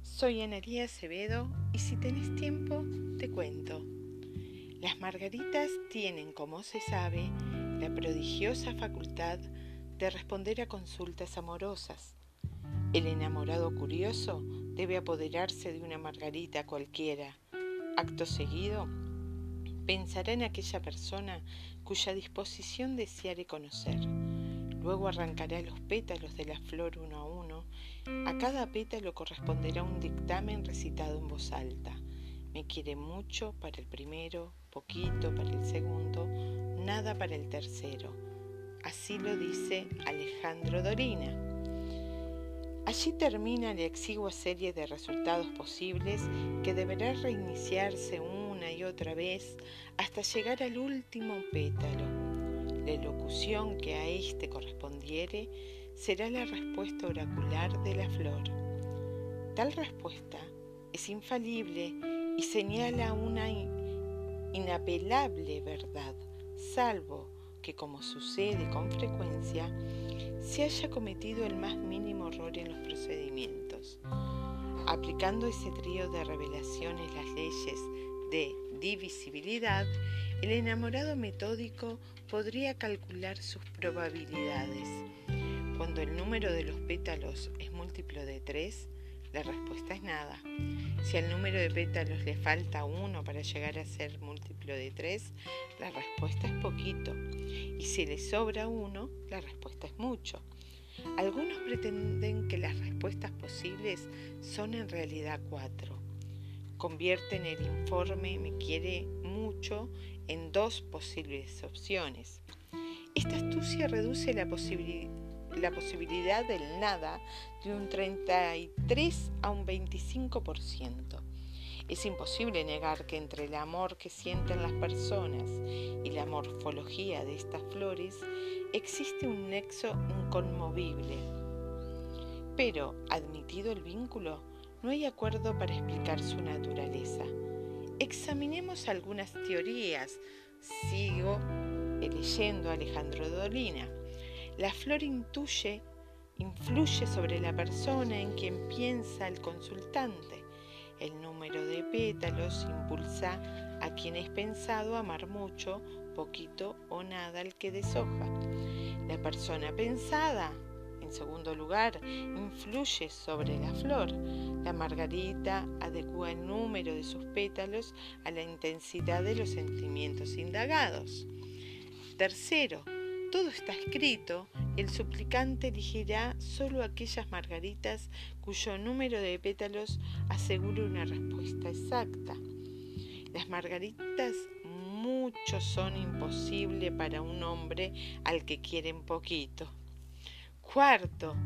Soy Analía Acevedo y si tenés tiempo te cuento. Las margaritas tienen, como se sabe, la prodigiosa facultad de responder a consultas amorosas. El enamorado curioso debe apoderarse de una margarita cualquiera. Acto seguido, pensará en aquella persona cuya disposición deseare conocer. Luego arrancará los pétalos de la flor uno a uno. A cada pétalo corresponderá un dictamen recitado en voz alta. Me quiere mucho para el primero, poquito para el segundo, nada para el tercero. Así lo dice Alejandro Dorina. Allí termina la exigua serie de resultados posibles que deberá reiniciarse una y otra vez hasta llegar al último pétalo la elocución que a éste correspondiere será la respuesta oracular de la flor. Tal respuesta es infalible y señala una inapelable verdad, salvo que, como sucede con frecuencia, se haya cometido el más mínimo error en los procedimientos. Aplicando ese trío de revelaciones las leyes de divisibilidad, el enamorado metódico podría calcular sus probabilidades. Cuando el número de los pétalos es múltiplo de 3, la respuesta es nada. Si al número de pétalos le falta uno para llegar a ser múltiplo de 3, la respuesta es poquito. Y si le sobra uno, la respuesta es mucho. Algunos pretenden que las respuestas posibles son en realidad cuatro convierten el informe me quiere mucho en dos posibles opciones. Esta astucia reduce la, la posibilidad del nada de un 33 a un 25%. Es imposible negar que entre el amor que sienten las personas y la morfología de estas flores existe un nexo inconmovible. Pero, admitido el vínculo, no hay acuerdo para explicar su naturaleza. Examinemos algunas teorías. Sigo leyendo a Alejandro Dolina. La flor intuye, influye sobre la persona en quien piensa el consultante. El número de pétalos impulsa a quien es pensado amar mucho, poquito o nada al que deshoja. La persona pensada en segundo lugar, influye sobre la flor. La margarita adecua el número de sus pétalos a la intensidad de los sentimientos indagados. Tercero, todo está escrito, el suplicante elegirá solo aquellas margaritas cuyo número de pétalos asegure una respuesta exacta. Las margaritas muchos son imposibles para un hombre al que quieren poquito. Cuarto,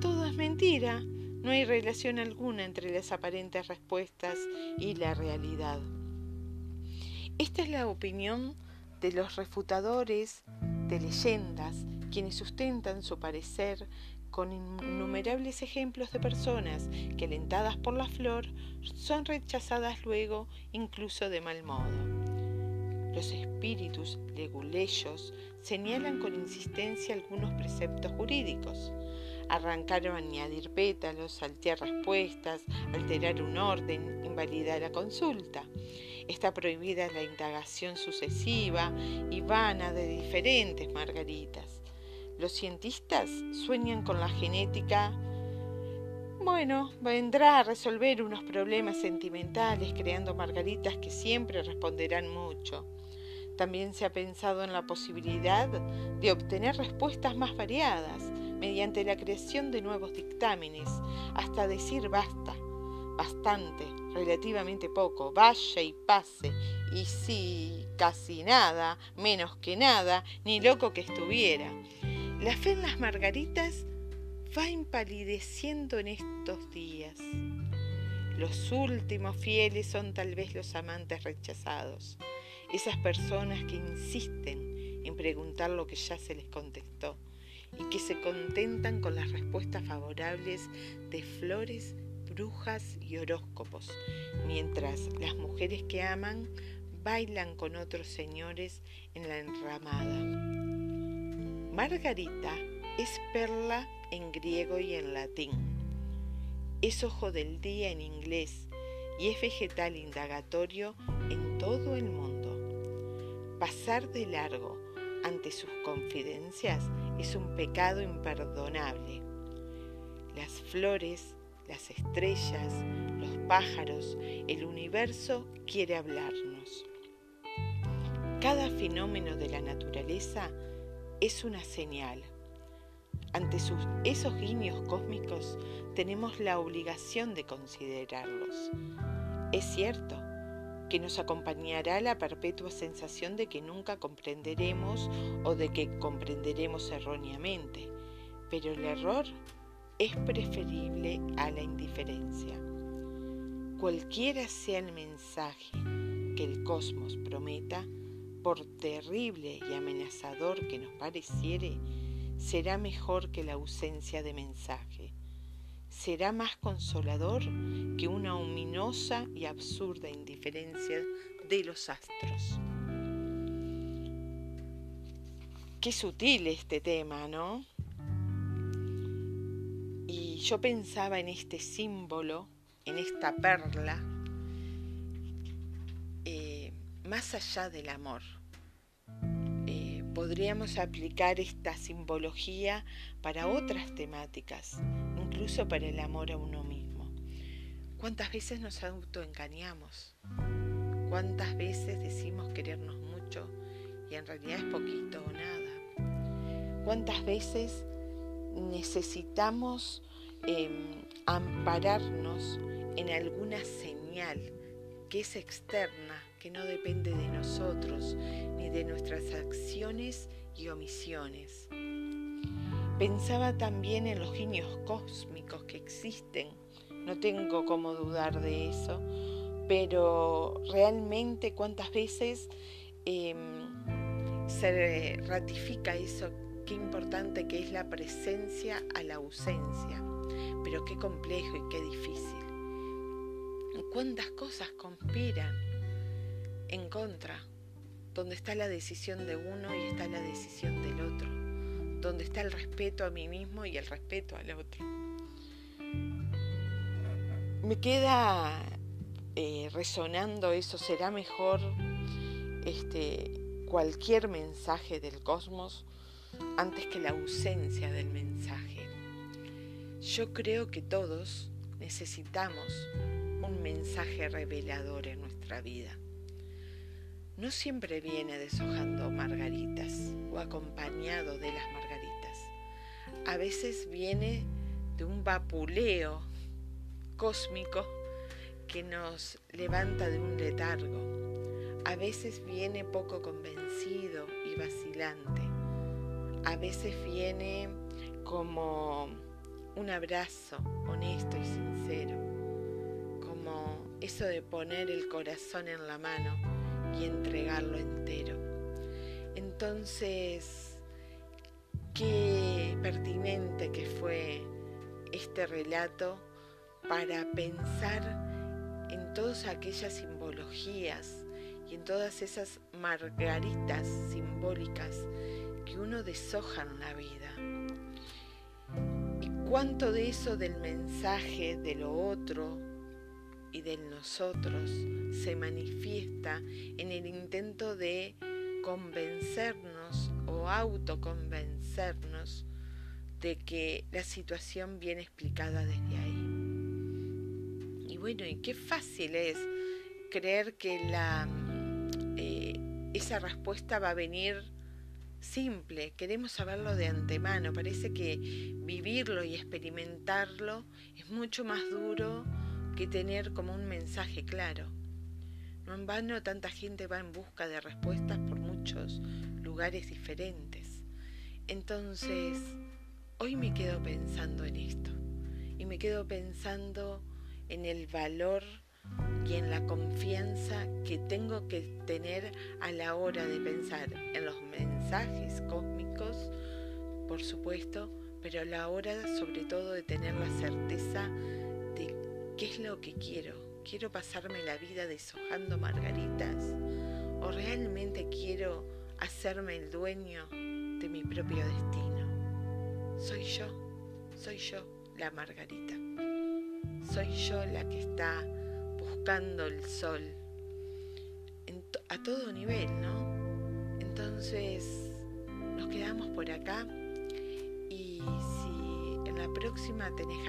todo es mentira. No hay relación alguna entre las aparentes respuestas y la realidad. Esta es la opinión de los refutadores de leyendas, quienes sustentan su parecer con innumerables ejemplos de personas que, alentadas por la flor, son rechazadas luego incluso de mal modo. Los espíritus leguleyos señalan con insistencia algunos preceptos jurídicos. Arrancar o añadir pétalos, saltear respuestas, alterar un orden, invalidar la consulta. Está prohibida la indagación sucesiva y vana de diferentes margaritas. Los cientistas sueñan con la genética bueno, vendrá a resolver unos problemas sentimentales creando margaritas que siempre responderán mucho. También se ha pensado en la posibilidad de obtener respuestas más variadas mediante la creación de nuevos dictámenes, hasta decir basta, bastante, relativamente poco, vaya y pase, y sí, casi nada, menos que nada, ni loco que estuviera. La fe en las margaritas va empalideciendo en estos días. Los últimos fieles son tal vez los amantes rechazados esas personas que insisten en preguntar lo que ya se les contestó y que se contentan con las respuestas favorables de flores, brujas y horóscopos, mientras las mujeres que aman bailan con otros señores en la enramada. Margarita es perla en griego y en latín. es ojo del día en inglés y es vegetal indagatorio en todo el mundo. Pasar de largo ante sus confidencias es un pecado imperdonable. Las flores, las estrellas, los pájaros, el universo quiere hablarnos. Cada fenómeno de la naturaleza es una señal. Ante esos guiños cósmicos tenemos la obligación de considerarlos. Es cierto que nos acompañará la perpetua sensación de que nunca comprenderemos o de que comprenderemos erróneamente, pero el error es preferible a la indiferencia. Cualquiera sea el mensaje que el cosmos prometa, por terrible y amenazador que nos pareciere, será mejor que la ausencia de mensaje. Será más consolador que una ominosa y absurda indiferencia de los astros. Qué sutil este tema, ¿no? Yo pensaba en este símbolo, en esta perla, eh, más allá del amor podríamos aplicar esta simbología para otras temáticas, incluso para el amor a uno mismo. ¿Cuántas veces nos autoengañamos? ¿Cuántas veces decimos querernos mucho y en realidad es poquito o nada? ¿Cuántas veces necesitamos em, ampararnos en alguna señal que es externa que no depende de nosotros ni de nuestras acciones y omisiones. Pensaba también en los genios cósmicos que existen, no tengo cómo dudar de eso, pero realmente cuántas veces em, se ratifica eso, qué importante que es la presencia a la ausencia, pero qué complejo y qué difícil. Cuántas cosas conspiran en contra, donde está la decisión de uno y está la decisión del otro, donde está el respeto a mí mismo y el respeto al otro. Me queda eh, resonando eso, será mejor este, cualquier mensaje del cosmos antes que la ausencia del mensaje. Yo creo que todos necesitamos un mensaje revelador en nuestra vida no siempre viene deshojando margaritas o acompañado de las margaritas. A veces viene de un vapuleo cósmico que nos levanta de un letargo. A veces viene poco convencido y vacilante. A veces viene como un abrazo honesto y sincero. Como eso de poner el corazón en la mano y entregarlo entero. Entonces, qué pertinente que fue este relato para pensar en todas aquellas simbologías y en todas esas margaritas simbólicas que uno deshoja en la vida. Cuánto de eso del mensaje de lo otro, y del nosotros se manifiesta en el intento de convencernos o autoconvencernos de que la situación viene explicada desde ahí. Y bueno, y qué fácil es creer que eh, esa respuesta va a venir simple, queremos saberlo de antemano, parece que vivirlo y experimentarlo es mucho más duro que tener como un mensaje claro. No en vano tanta gente va en busca de respuestas por muchos lugares diferentes. Entonces, hoy me quedo pensando en esto y me quedo pensando en el valor y en la confianza que tengo que tener a la hora de pensar en los mensajes cósmicos, por supuesto, pero a la hora sobre todo de tener la certeza ¿Qué es lo que quiero? ¿Quiero pasarme la vida deshojando margaritas? ¿O realmente quiero hacerme el dueño de mi propio destino? Soy yo, soy yo la margarita. soy yo la que está el sol a todo nivel, ¿no? Entonces nos quedamos por acá y si en la próxima tenés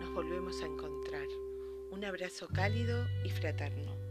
nos volvemos a encontrar. Un abrazo cálido y fraterno.